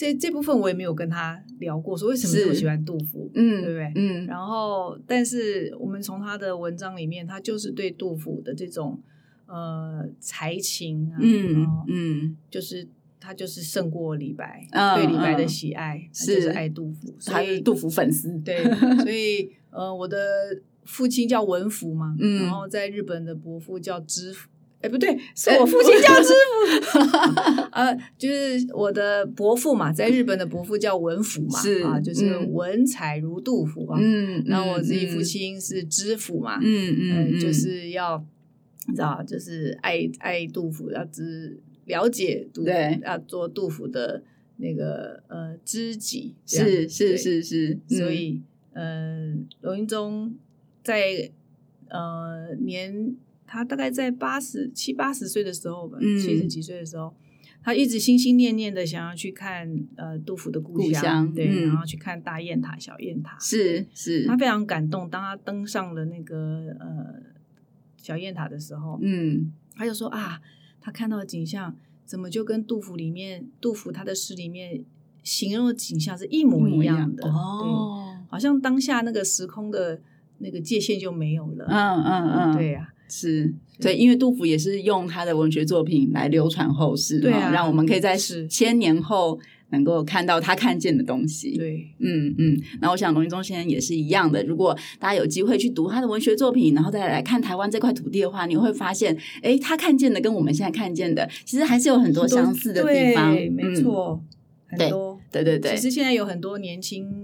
这这部分我也没有跟他聊过，说为什么这么喜欢杜甫，嗯，对不对？嗯，然后，但是我们从他的文章里面，他就是对杜甫的这种呃才情啊，嗯嗯，就是他就是胜过李白，嗯、对李白的喜爱，嗯、就是爱杜甫，他是杜甫粉丝，对，所以呃，我的父亲叫文福嘛，嗯，然后在日本的伯父叫知福。哎，不对，是我父亲叫知府，呃，就是我的伯父嘛，在日本的伯父叫文福嘛，是啊，就是文采如杜甫啊。嗯，然后我自己父亲是知府嘛，嗯嗯，就是要你知道，就是爱爱杜甫，要知了解杜甫，要做杜甫的那个呃知己，是是是是，所以呃，龙筠宗在呃年。他大概在八十七八十岁的时候吧，七十几岁的时候，他一直心心念念的想要去看呃杜甫的故乡，故乡对、嗯，然后去看大雁塔、小雁塔，是是，他非常感动。当他登上了那个呃小雁塔的时候，嗯，他就说啊，他看到的景象怎么就跟杜甫里面杜甫他的诗里面形容的景象是一模一样的哦，对，好像当下那个时空的那个界限就没有了，嗯嗯嗯，对呀、啊。是对，因为杜甫也是用他的文学作品来流传后世，对啊，让我们可以在千年后能够看到他看见的东西。对，嗯嗯。那我想龙筠宗先生也是一样的。如果大家有机会去读他的文学作品，然后再来看台湾这块土地的话，你会发现，哎，他看见的跟我们现在看见的，其实还是有很多相似的地方。对，没错，嗯、很多。对对对对。其实现在有很多年轻。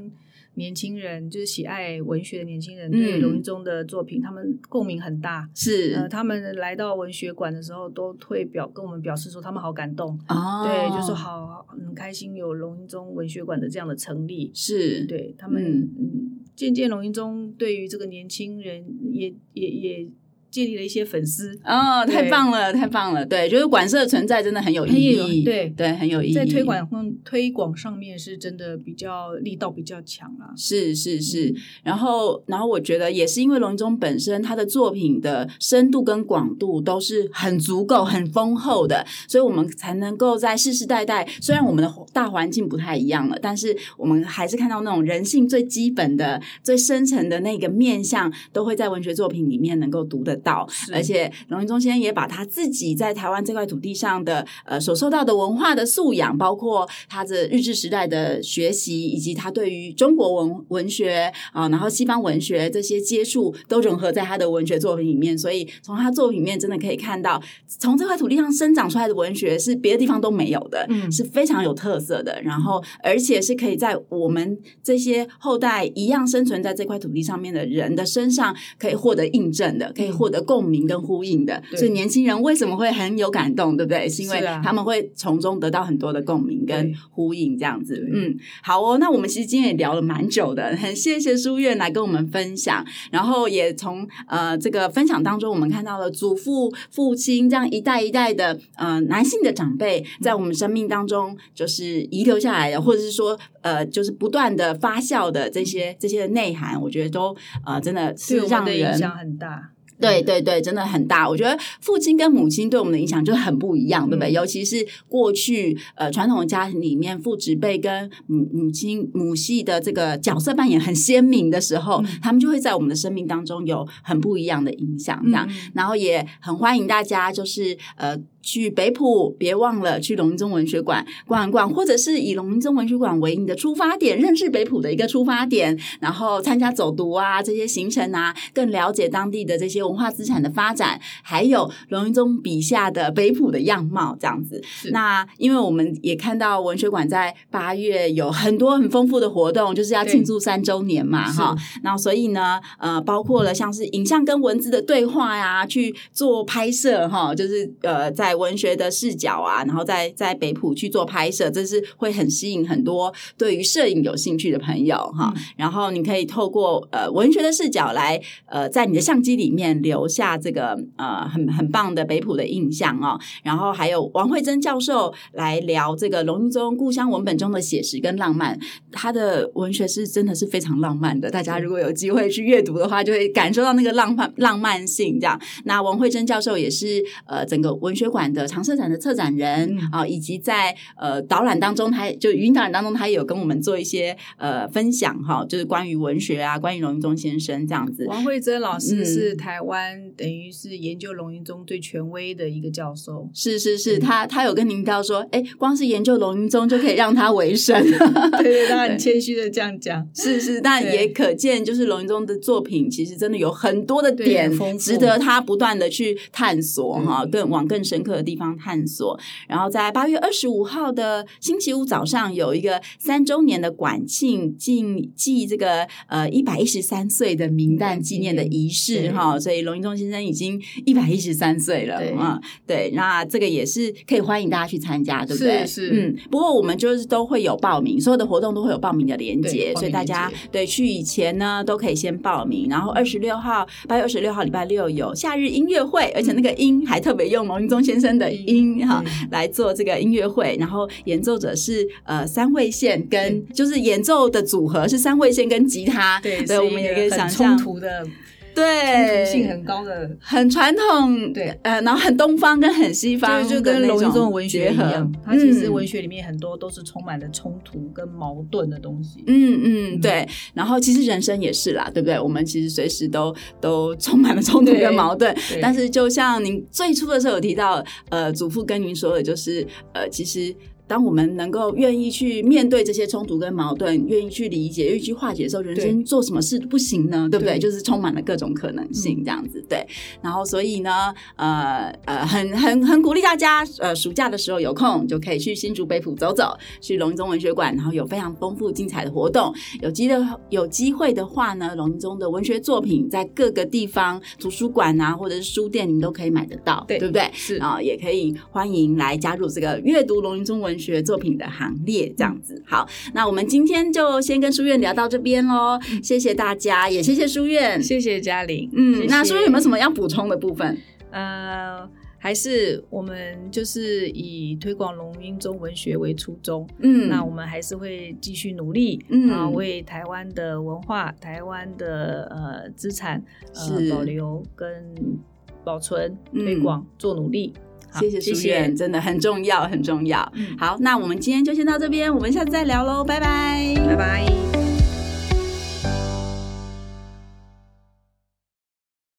年轻人，就是喜爱文学的年轻人，对龙一中的作品，他们共鸣很大。是，呃，他们来到文学馆的时候，都会表跟我们表示说，他们好感动。哦，对，就说好很开心有龙一中文学馆的这样的成立。是，对他们，嗯，渐渐龙一中对于这个年轻人也也也。建立了一些粉丝哦，太棒了，太棒了！对，就是馆舍的存在真的很有意义，对对，很有意义。在推广推广上面是真的比较力道比较强啊，是是是。然后然后我觉得也是因为龙应宗本身他的作品的深度跟广度都是很足够、很丰厚的，所以我们才能够在世世代代，虽然我们的大环境不太一样了，但是我们还是看到那种人性最基本的、最深层的那个面向，都会在文学作品里面能够读得到。而且龙云中先生也把他自己在台湾这块土地上的呃所受到的文化的素养，包括他的日治时代的学习，以及他对于中国文文学啊、呃，然后西方文学这些接触，都融合在他的文学作品里面。所以从他作品里面真的可以看到，从这块土地上生长出来的文学是别的地方都没有的，嗯，是非常有特色的。然后而且是可以在我们这些后代一样生存在这块土地上面的人的身上，可以获得印证的，可以获得共鸣跟呼应的，所以年轻人为什么会很有感动，对不对？是因为他们会从中得到很多的共鸣跟呼应，这样子。嗯，好哦。那我们其实今天也聊了蛮久的，很谢谢书院来跟我们分享，然后也从呃这个分享当中，我们看到了祖父、父亲这样一代一代的呃男性的长辈在我们生命当中就是遗留下来的，或者是说呃就是不断的发酵的这些这些的内涵，我觉得都呃真的是让人影响很大。对对对，真的很大。我觉得父亲跟母亲对我们的影响就很不一样，对不对？嗯、尤其是过去呃传统的家庭里面，父职辈跟母母亲母系的这个角色扮演很鲜明的时候，嗯、他们就会在我们的生命当中有很不一样的影响。这样，嗯、然后也很欢迎大家，就是呃。去北埔，别忘了去龙应宗文学馆逛一逛，或者是以龙应宗文学馆为你的出发点，认识北埔的一个出发点，然后参加走读啊这些行程啊，更了解当地的这些文化资产的发展，还有龙云宗笔下的北埔的样貌这样子。那因为我们也看到文学馆在八月有很多很丰富的活动，就是要庆祝三周年嘛，哈对。然后所以呢，呃，包括了像是影像跟文字的对话呀，去做拍摄哈，就是呃在。文学的视角啊，然后在在北浦去做拍摄，这是会很吸引很多对于摄影有兴趣的朋友哈。嗯、然后你可以透过呃文学的视角来呃在你的相机里面留下这个呃很很棒的北浦的印象哦。然后还有王慧珍教授来聊这个龙应中故乡文本中的写实跟浪漫，他的文学是真的是非常浪漫的。大家如果有机会去阅读的话，就会感受到那个浪漫浪漫性这样。那王慧珍教授也是呃整个文学馆。的常设展的策展人啊，以及在呃导览当中，他就语音导览当中，他也有跟我们做一些呃分享哈，就是关于文学啊，关于龙云宗先生这样子。王慧珍老师是台湾、嗯、等于是研究龙云宗最权威的一个教授。是是是，他他有跟您到说，哎，光是研究龙云宗就可以让他为生。对对，他很谦虚的这样讲。是是，但也可见，就是龙云宗的作品其实真的有很多的点，值得他不断的去探索哈，更往更深刻的地方探索，然后在八月二十五号的星期五早上有一个三周年的馆庆，敬祭这个呃一百一十三岁的名旦纪念的仪式哈，所以龙应宗先生已经一百一十三岁了啊，对，那这个也是可以欢迎大家去参加，对不对？是，嗯，不过我们就是都会有报名，所有的活动都会有报名的连接，所以大家对去以前呢都可以先报名，然后二十六号八月二十六号礼拜六有夏日音乐会，而且那个音还特别用龙应宗先生的。音哈来做这个音乐会，然后演奏者是呃三味线跟就是演奏的组合是三味线跟吉他，对，所以我们也可以想象冲突的。对，性很高的，很传统，对，呃，然后很东方跟很西方，就跟龙应宗文学一样，它其实文学里面很多都是充满了冲突跟矛盾的东西。嗯嗯，对。然后其实人生也是啦，对不对？我们其实随时都都充满了冲突跟矛盾。但是就像您最初的时候有提到，呃，祖父跟您说的就是，呃，其实。当我们能够愿意去面对这些冲突跟矛盾，愿意去理解，愿意去化解的时候，人生做什么事不行呢？对，不对？就是充满了各种可能性，这样子。对。然后，所以呢，呃呃，很很很鼓励大家，呃，暑假的时候有空就可以去新竹北埔走走，去龙中文学馆，然后有非常丰富精彩的活动。有机的有机会的话呢，龙中的文学作品在各个地方图书馆啊，或者是书店，你们都可以买得到，对，对不对？是啊，也可以欢迎来加入这个阅读龙中文学作品的行列，这样子。好，那我们今天就先跟书院聊到这边喽，谢谢大家，也谢谢书院，谢谢嘉玲。嗯，那书院有没有什么要补充的部分？呃。还是我们就是以推广龙英中文学为初衷，嗯，那我们还是会继续努力，嗯，啊，为台湾的文化、台湾的呃资产呃保留跟保存、推广做努力。好谢谢书院，真的很重要，很重要。嗯，好，那我们今天就先到这边，我们下次再聊喽，拜拜，拜拜。